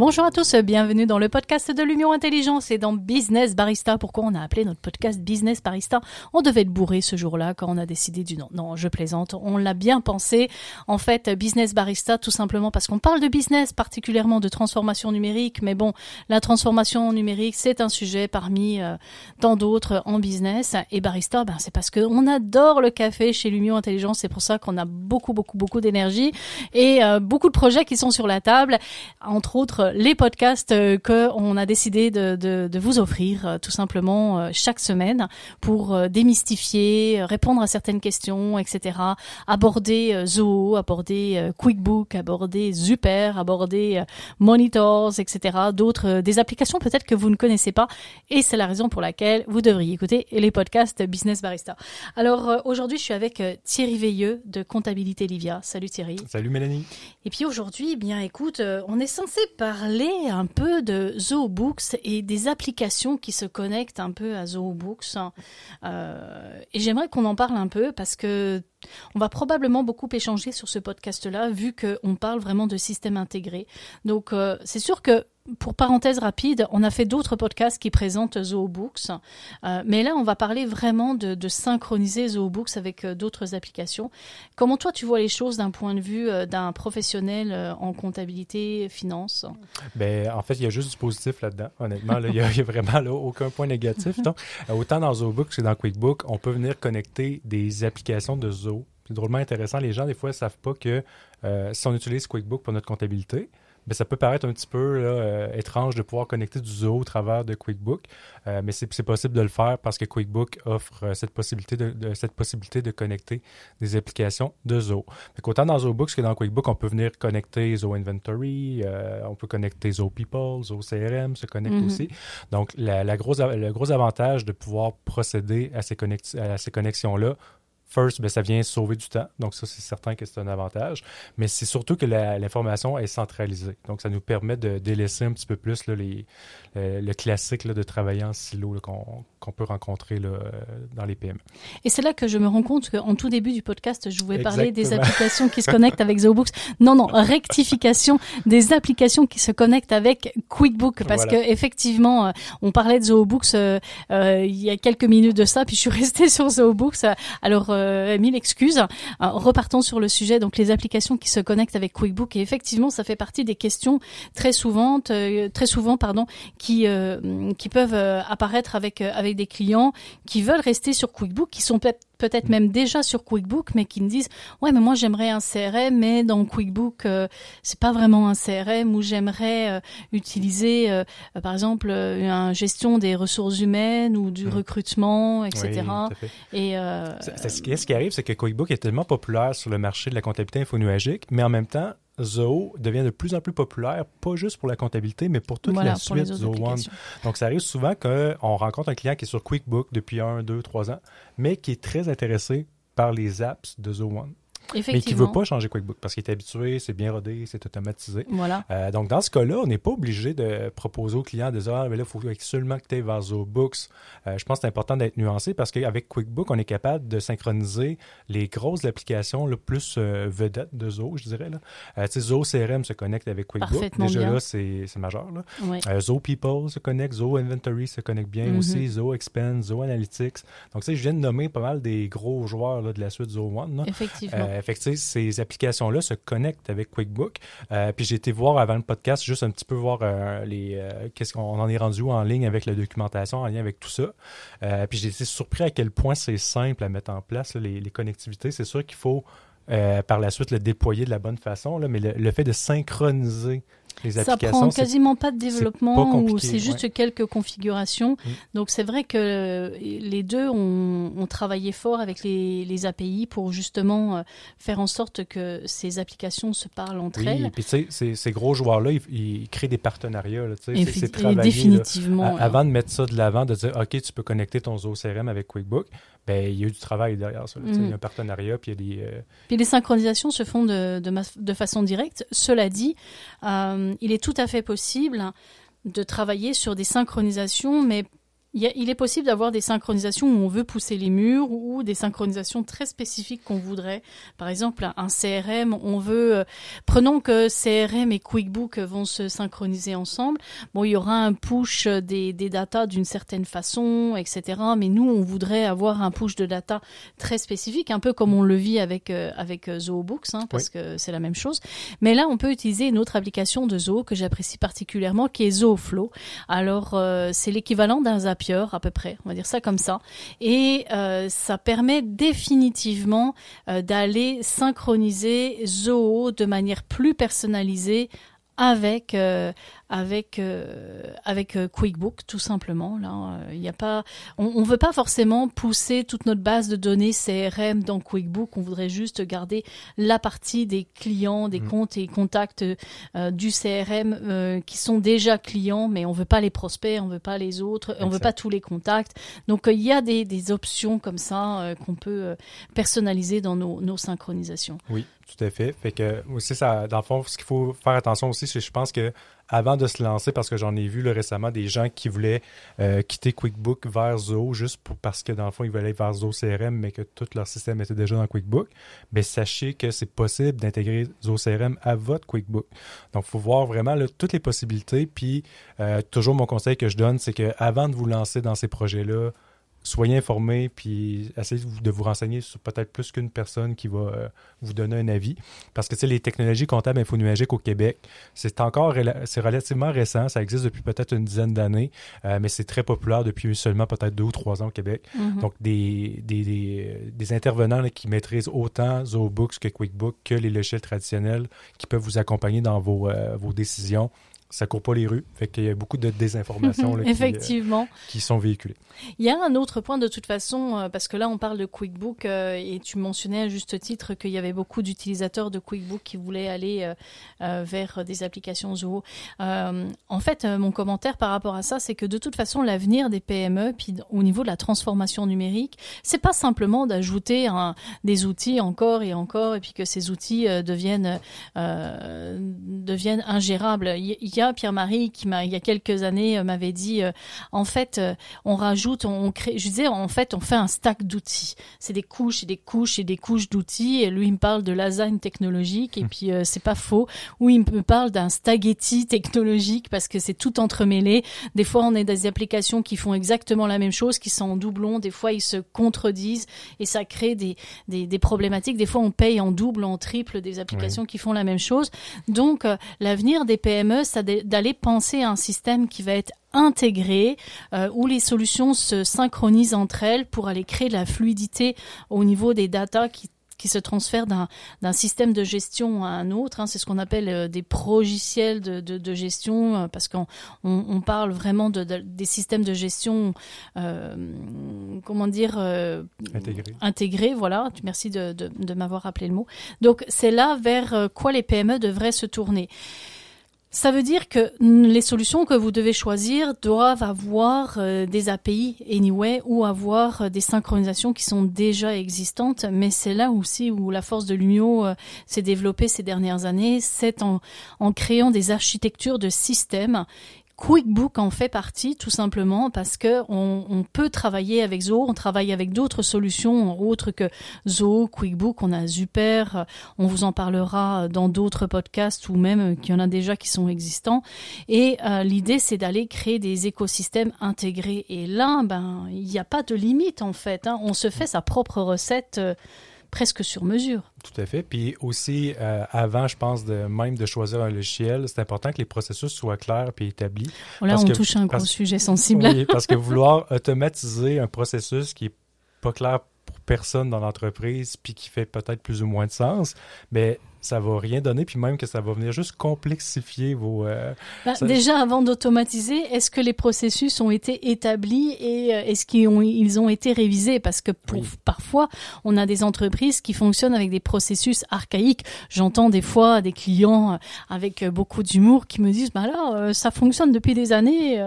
Bonjour à tous, bienvenue dans le podcast de l'Union Intelligence et dans Business Barista. Pourquoi on a appelé notre podcast Business Barista? On devait être bourré ce jour-là quand on a décidé du nom. Non, je plaisante, on l'a bien pensé. En fait, Business Barista, tout simplement parce qu'on parle de business, particulièrement de transformation numérique. Mais bon, la transformation numérique, c'est un sujet parmi euh, tant d'autres en business. Et Barista, ben, c'est parce qu'on adore le café chez l'Union Intelligence. C'est pour ça qu'on a beaucoup, beaucoup, beaucoup d'énergie et euh, beaucoup de projets qui sont sur la table. Entre autres, les podcasts euh, que on a décidé de, de, de vous offrir euh, tout simplement euh, chaque semaine pour démystifier, répondre à certaines questions, etc. Aborder Zoho, aborder QuickBook, aborder Zuper, aborder Monitors, etc. D'autres des applications peut-être que vous ne connaissez pas et c'est la raison pour laquelle vous devriez écouter les podcasts Business Barista. Alors aujourd'hui, je suis avec Thierry Veilleux de Comptabilité Livia. Salut Thierry. Salut Mélanie. Et puis aujourd'hui, eh bien écoute, on est censé par parler un peu de ZooBooks et des applications qui se connectent un peu à ZooBooks. Euh, et j'aimerais qu'on en parle un peu parce que on va probablement beaucoup échanger sur ce podcast-là, vu qu'on parle vraiment de système intégré. Donc, euh, c'est sûr que pour parenthèse rapide, on a fait d'autres podcasts qui présentent ZooBooks, euh, mais là, on va parler vraiment de, synchroniser ZooBooks avec euh, d'autres applications. Comment toi, tu vois les choses d'un point de vue d'un professionnel en comptabilité, finance? Ben, En fait, il y a juste du positif là-dedans, honnêtement. il n'y a, vraiment aucun point négatif. Donc, autant dans ZooBooks que dans QuickBook, on peut venir connecter des applications de Zoo c'est drôlement intéressant. Les gens, des fois, ne savent pas que euh, si on utilise QuickBook pour notre comptabilité, ben, ça peut paraître un petit peu euh, étrange de pouvoir connecter du Zoho au travers de QuickBook, euh, mais c'est possible de le faire parce que QuickBook offre cette, possibilité de, cette possibilité de connecter des applications de Zoho. Donc, autant dans ZooBooks que dans QuickBook, on peut venir connecter Zoho Inventory, on peut connecter Zoho People, Zoho CRM se connecte mm-hmm. aussi. Donc, la, grosse, le gros avantage de pouvoir procéder à ces, à ces connexions-là First, ben, ça vient sauver du temps. Donc, ça, c'est certain que c'est un avantage. Mais c'est surtout que l'information est centralisée. Donc, ça nous permet de délaisser un petit peu plus les, le classique de travailler en silo qu'on peut rencontrer dans les PME. Et c'est là que je me rends compte qu'en tout début du podcast, je voulais parler des applications qui se connectent avec ZooBooks. Non, non, rectification des applications qui se connectent avec QuickBook. Parce que effectivement, euh, on parlait de ZooBooks euh, euh, il y a quelques minutes de ça, puis je suis restée sur ZooBooks. Alors, euh, mille excuses. Euh, repartons sur le sujet, donc les applications qui se connectent avec QuickBook. Et effectivement, ça fait partie des questions très souvent, euh, très souvent, pardon, qui qui peuvent apparaître avec avec des clients qui veulent rester sur QuickBook, qui sont peut-être peut-être même déjà sur QuickBook, mais qui me disent ouais, mais moi j'aimerais un CRM, mais dans QuickBook euh, c'est pas vraiment un CRM où j'aimerais euh, utiliser euh, par exemple une gestion des ressources humaines ou du mmh. recrutement, etc. et ce qui arrive, c'est que QuickBook est tellement populaire sur le marché de la comptabilité infonuagique, mais en même temps Zoho devient de plus en plus populaire, pas juste pour la comptabilité, mais pour toute la suite Zoho One. Donc, ça arrive souvent qu'on rencontre un client qui est sur QuickBook depuis un, deux, trois ans, mais qui est très intéressé par les apps de Zoho One mais qui ne veut pas changer QuickBook parce qu'il est habitué, c'est bien rodé, c'est automatisé. Voilà. Euh, donc, dans ce cas-là, on n'est pas obligé de proposer au client de dire Ah, mais là, il faut absolument que tu aies vers ZooBooks. Euh, je pense que c'est important d'être nuancé parce qu'avec QuickBook, on est capable de synchroniser les grosses applications le plus euh, vedettes de Zoho, je dirais. Là. Euh, Zoho CRM se connecte avec QuickBook. Déjà là, c'est majeur. Là. Zoho People se connecte, Zoho Inventory se connecte bien mm-hmm. aussi, Zoho Expense, Zoho Analytics. Donc, je viens de nommer pas mal des gros joueurs là, de la suite Zoho One. Là. Effectivement. Euh, ces applications-là se connectent avec QuickBook. Euh, puis j'ai été voir avant le podcast, juste un petit peu voir euh, les qu'est-ce qu'on en est rendu en ligne avec la documentation, en lien avec tout ça. puis j'ai été surpris à quel point c'est simple à mettre en place, les, connectivités. C'est sûr qu'il faut par la suite le déployer de la bonne façon, là, mais le, fait de synchroniser ça prend quasiment pas de développement ou c'est juste quelques configurations. Mm. Donc c'est vrai que les deux ont, ont travaillé fort avec les, les, API pour justement euh, faire en sorte que ces applications se parlent entre elles. Et puis tu sais, ces, gros joueurs-là, ils, créent des partenariats. C'est travaillé. Définitivement. avant de mettre ça de l'avant, de dire OK, tu peux connecter ton Zoho CRM avec QuickBook. Ben, il y a eu du travail derrière ça. Il y a mm. un partenariat, puis il y a des... Euh, puis les synchronisations se font de, de, de façon directe. Cela dit, euh, il est tout à fait possible de travailler sur des synchronisations, mais il, est possible d'avoir des synchronisations où on veut pousser les murs ou des synchronisations très spécifiques qu'on voudrait. Par exemple, un CRM, on veut. Euh, prenons que CRM et QuickBook vont se synchroniser ensemble. Bon, il y aura un push des, des datas d'une certaine façon, etc. Mais nous, on voudrait avoir un push de data très spécifique, un peu comme on le vit avec euh, avec euh, ZooBooks, hein, parce que c'est la même chose. Mais là, on peut utiliser une autre application de Zoo que j'apprécie particulièrement, qui est ZooFlow. Alors, c'est l'équivalent d'un À peu près, on va dire ça comme ça. Et euh, ça permet définitivement euh, d'aller synchroniser Zoho de manière plus personnalisée avec euh, avec euh, avec euh, QuickBook tout simplement. Là, il n'y a pas, on, on veut pas forcément pousser toute notre base de données CRM dans QuickBook. On voudrait juste garder la partie des clients, des mmh. comptes et contacts du CRM qui sont déjà clients, mais on veut pas les prospects, on veut pas les autres, on veut pas tous les contacts. Donc il y a des, des options comme ça qu'on peut personnaliser dans nos, nos synchronisations. Oui, tout à fait. Fait que aussi, ça, dans le fond, ce qu'il faut faire attention aussi, c'est je pense que avant de se lancer, parce que j'en ai vu récemment des gens qui voulaient euh, quitter QuickBook vers Zoho juste pour, parce que dans le fond, ils voulaient aller vers Zoho CRM, mais que tout leur système était déjà dans QuickBook. Mais sachez que c'est possible d'intégrer Zoho CRM à votre QuickBook. Donc, il faut voir vraiment toutes les possibilités. Puis, euh, toujours mon conseil que je donne, c'est que avant de vous lancer dans ces projets-là, soyez informés, puis essayez de vous renseigner sur peut-être plus qu'une personne qui va euh, vous donner un avis. Parce que, tu sais, les technologies comptables infonuagiques au Québec, c'est encore, c'est relativement récent, ça existe depuis peut-être une dizaine d'années, euh, mais c'est très populaire depuis seulement peut-être deux ou trois ans au Québec. Mm-hmm. Donc, des, des, des, intervenants qui maîtrisent autant ZooBooks que QuickBooks que les logiciels traditionnels qui peuvent vous accompagner dans vos, euh, vos décisions ça court pas les rues. Fait qu'il y a beaucoup de désinformations là, Effectivement. Qui, qui, sont véhiculées. Il y a un autre point de toute façon, euh, parce que là on parle de QuickBook euh, et tu mentionnais à juste titre qu'il y avait beaucoup d'utilisateurs de QuickBook qui voulaient aller euh, vers des applications Zoho. en fait, mon commentaire par rapport à ça, c'est que de toute façon l'avenir des PME, puis au niveau de la transformation numérique, c'est pas simplement d'ajouter des outils encore et encore, et puis que ces outils deviennent deviennent ingérables. Il y Pierre-Marie, qui m'a, il y a quelques années, euh, m'avait dit, euh, en fait, euh, on rajoute, on crée, je disais, en fait, on fait un stack d'outils. C'est des couches et des couches et des couches d'outils. Et lui, il me parle de lasagne technologique. Et hmm. puis, c'est pas faux. Ou il me parle d'un spaghetti technologique parce que c'est tout entremêlé. Des fois, on a des applications qui font exactement la même chose, qui sont en doublon. Des fois, ils se contredisent et ça crée des, des, des problématiques. Des fois, on paye en double, en triple des applications qui font la même chose. Donc, l'avenir des PME, ça d'aller penser à un système qui va être intégré, euh, où les solutions se synchronisent entre elles pour aller créer de la fluidité au niveau des datas qui qui se transfèrent d'un système de gestion à un autre. Hein. C'est ce qu'on appelle euh, des progiciels de, de, de gestion, euh, parce qu'on on, on, parle vraiment de, des systèmes de gestion, euh, comment dire, intégrés. Intégré, voilà. Merci de, de m'avoir rappelé le mot. Donc c'est là vers quoi les PME devraient se tourner. Ça veut dire que les solutions que vous devez choisir doivent avoir euh, des API anyway ou avoir euh, des synchronisations qui sont déjà existantes, mais c'est là aussi où la force de l'Union euh, s'est développée ces dernières années, c'est en, en créant des architectures de systèmes QuickBook en fait partie tout simplement parce que on, peut travailler avec Zoho, on travaille avec d'autres solutions autres que Zoho, QuickBook, on a Super, on vous en parlera dans d'autres podcasts ou même qu'il y en a déjà qui sont existants. Et euh, l'idée c'est d'aller créer des écosystèmes intégrés. Et là, ben il n'y a pas de limite en fait. Hein. On se fait sa propre recette. Euh, presque sur mesure. Tout à fait. Puis aussi, euh, avant, je pense, de même de choisir un logiciel, c'est important que les processus soient clairs et établis. Là, on touche un gros sujet sensible. Oui, parce que vouloir automatiser un processus qui est pas clair pour personne dans l'entreprise, puis qui fait peut-être plus ou moins de sens, mais ça va rien donner, puis même que ça va venir juste complexifier vos. Euh, bah, déjà, avant d'automatiser, est-ce que les processus ont été établis et euh, est-ce qu'ils ont, ils ont été révisés? Parce que pour, parfois, on a des entreprises qui fonctionnent avec des processus archaïques. J'entends des fois des clients euh, avec beaucoup d'humour qui me disent, bah là, ça fonctionne depuis des années,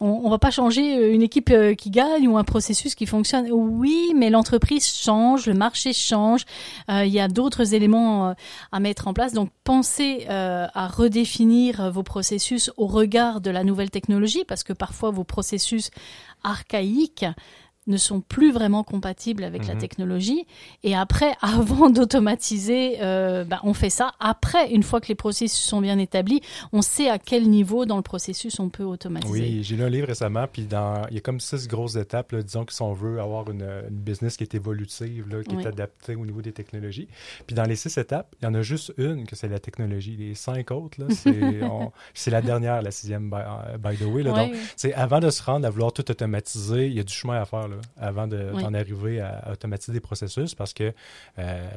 on, on va pas changer une équipe qui gagne ou un processus qui fonctionne. Oui, mais l'entreprise change, le marché change, il y a d'autres éléments à mettre en place. Donc pensez euh, à redéfinir vos processus au regard de la nouvelle technologie, parce que parfois vos processus archaïques ne sont plus vraiment compatibles avec la Mhm. technologie. Et après, avant d'automatiser, euh, ben, on fait ça. Après, une fois que les processus sont bien établis, on sait à quel niveau dans le processus on peut automatiser. Oui, j'ai lu un livre récemment, puis dans, il y a comme six grosses étapes, là, disons que si on veut avoir une, une business qui est évolutive, là, qui Oui. est adaptée au niveau des technologies. Puis dans les six étapes, il y en a juste une que c'est la technologie. Les cinq autres, c'est, la dernière, la sixième, by, by the way. Là, Donc, c'est avant de se rendre à vouloir tout automatiser, il y a du chemin à faire là, avant de- Oui. d'en arriver à automatiser des processus parce que euh,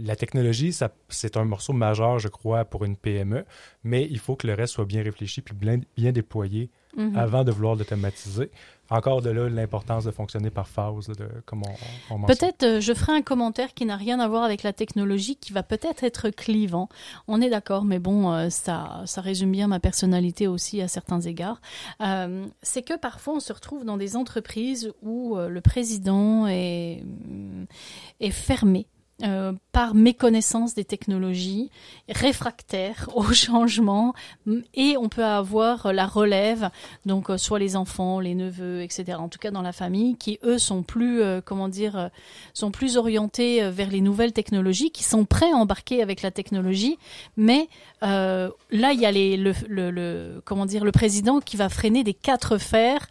la technologie, c'est un morceau majeur, je crois, pour une PME, mais il faut que le reste soit bien réfléchi puis bien, bien déployé Mhm. avant de vouloir l'automatiser. Encore de là, l'importance de fonctionner par phase, là, de, comme on, on. Peut-être euh, je ferai un commentaire qui n'a rien à voir avec la technologie, qui va peut-être être clivant. On est d'accord, mais bon, euh, ça, ça résume bien ma personnalité aussi à certains égards. Euh, c'est que parfois on se retrouve dans des entreprises où le président est, mm, est fermé. Euh, par méconnaissance des technologies, réfractaire au changement, mm, et on peut avoir euh, la relève, donc euh, soit les enfants, les neveux, etc. En tout cas dans la famille, qui eux sont plus, euh, comment dire, euh, sont plus orientés vers les nouvelles technologies, qui sont prêts à embarquer avec la technologie, mais là il y a les, le, le, le- comment dire, le président qui va freiner des quatre fers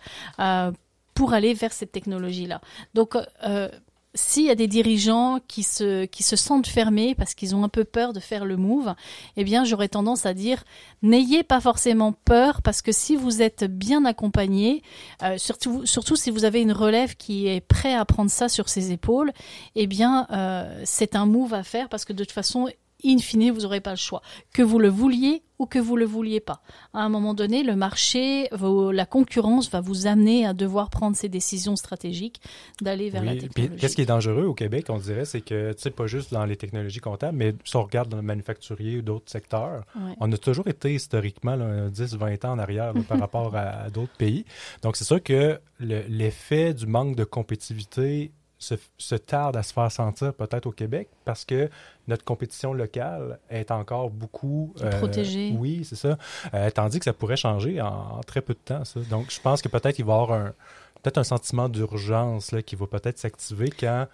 pour aller vers cette technologie-là. Donc euh, s'il y a des dirigeants qui se, qui se sentent fermés parce qu'ils ont un peu peur de faire le move, eh bien, j'aurais tendance à dire, n'ayez pas forcément peur parce que si vous êtes bien accompagné, euh, surtout, surtout si vous avez une relève qui est prêt à prendre ça sur ses épaules, eh bien, euh, c'est un move à faire parce que de toute façon, in fine, vous n'aurez pas le choix. Que vous le vouliez ou que vous le vouliez pas. À un moment donné, le marché, la concurrence va vous amener à devoir prendre ces décisions stratégiques d'aller vers la Oui, technologie. qu'est-ce qui est dangereux au Québec, on dirait, c'est que, tu sais, pas juste dans les technologies comptables, mais si on regarde dans le manufacturier ou d'autres secteurs, Ouais. on a toujours été historiquement 10-20 ans en arrière là, par rapport à, à d'autres pays. Donc, c'est sûr que le- l'effet du manque de compétitivité se, se tarde à se faire sentir peut-être au Québec parce que notre compétition locale est encore beaucoup euh, Protégée. Oui, c'est ça. Euh, tandis que ça pourrait changer en, en très peu de temps. Ça. Donc, je pense que peut-être il va y avoir un peut-être un sentiment d'urgence là, qui va peut-être s'activer quand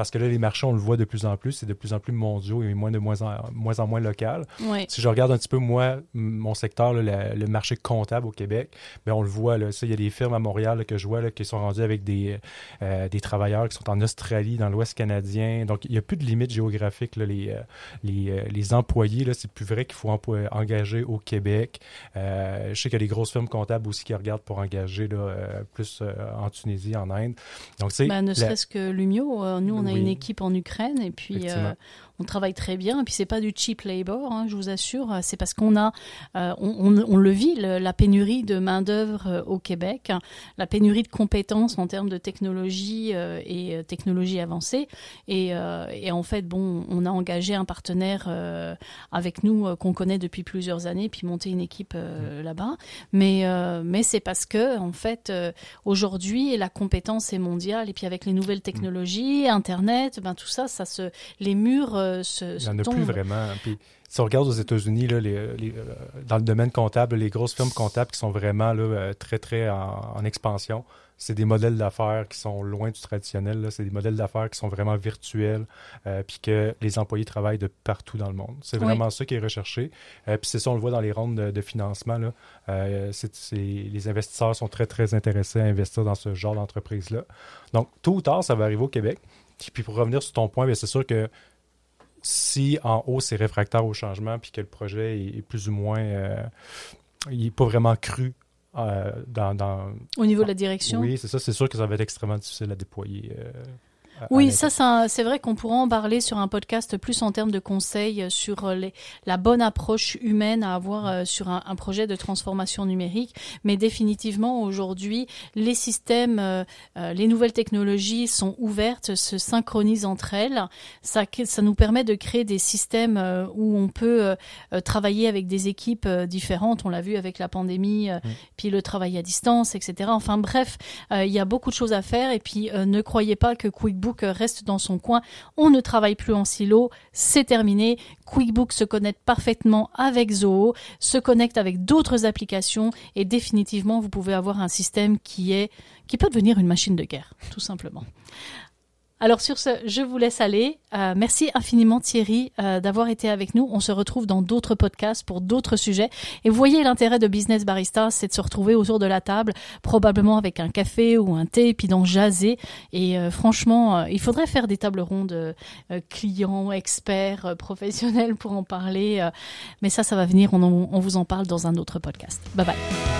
parce que là, les marchés, on le voit de plus en plus, c'est de plus en plus mondiaux et moins de moins en moins, en moins local. Si je regarde un petit peu, moi, mon secteur, là, la- le marché comptable au Québec, ben, on le voit, là, ça, il y a des firmes à Montréal là, que je vois qui sont rendues avec des, euh, des travailleurs qui sont en Australie, dans l'Ouest canadien. Donc, il n'y a plus de limite géographique. Les, euh, les, euh, les employés, c'est plus vrai qu'il faut engager au Québec. Euh, je sais qu'il y a des grosses firmes comptables aussi qui regardent pour engager là, euh, plus en Tunisie, en Inde. Donc, c'est Bah, ne la- serait-ce que Lumio, nous on a Oui. une équipe en Ukraine et puis euh, on travaille très bien. Et puis c'est pas du cheap labor, hein, je vous assure. C'est parce qu'on a, euh, on, on- on le vit, le- la pénurie de main d'œuvre au Québec, hein, la pénurie de compétences en termes de technologie euh, et euh, technologie avancée. Et, euh, et en fait, bon, on a engagé un partenaire euh, avec nous euh, qu'on connaît depuis plusieurs années, puis monté une équipe euh, là-bas. Mais euh, mais c'est parce que en fait euh, aujourd'hui la compétence est mondiale et puis avec les nouvelles technologies, Internet, ben tout ça, ça se, les murs se, Il n'y en a plus vraiment. Puis, si on regarde aux États-Unis, là, les, les, euh, dans le domaine comptable, les grosses firmes comptables qui sont vraiment là, euh, très, très en, en expansion, c'est des modèles d'affaires qui sont loin du traditionnel. C'est des modèles d'affaires qui sont vraiment virtuels, euh, puis que les employés travaillent de partout dans le monde. C'est Oui. vraiment ça qui est recherché. Euh, puis c'est ça, on le voit dans les rondes de, de financement. Là. Euh, les investisseurs sont très, très intéressés à investir dans ce genre d'entreprise-là. Donc, tôt ou tard, ça va arriver au Québec. Puis puis pour revenir sur ton point, bien, c'est sûr que si en haut c'est réfractaire au changement puis que le projet est, est plus ou moins euh, il n'est pas vraiment cru euh, dans, dans- Au niveau de la direction? oui c'est ça c'est sûr que ça va être extrêmement difficile à déployer euh, Oui, l'interne. ça, c'est vrai qu'on pourra en parler sur un podcast plus en termes de conseils euh, sur euh, les, la bonne approche humaine à avoir euh, sur un, un projet de transformation numérique. Mais définitivement, aujourd'hui, les systèmes, euh, les nouvelles technologies sont ouvertes, se synchronisent entre elles. Ça, ça nous permet de créer des systèmes euh, où on peut euh, travailler avec des équipes différentes. On l'a vu avec la pandémie, puis le travail à distance, etc. Enfin bref, il y a beaucoup de choses à faire. Et puis, ne croyez pas que QuickBooks Reste dans son coin. On ne travaille plus en silo, c'est terminé. QuickBook se connecte parfaitement avec Zoho, se connecte avec d'autres applications et définitivement vous pouvez avoir un système qui est qui peut devenir une machine de guerre, tout simplement. Alors sur ce, je vous laisse aller. Euh, merci infiniment Thierry euh, d'avoir été avec nous. On se retrouve dans d'autres podcasts pour d'autres sujets. Et vous voyez l'intérêt de Business Barista, c'est de se retrouver autour de la table, probablement avec un café ou un thé, puis d'en jaser. Et euh, franchement, il faudrait faire des tables rondes clients, experts, professionnels pour en parler. mais ça, ça va venir. On, on vous en parle dans un autre podcast. Bye bye.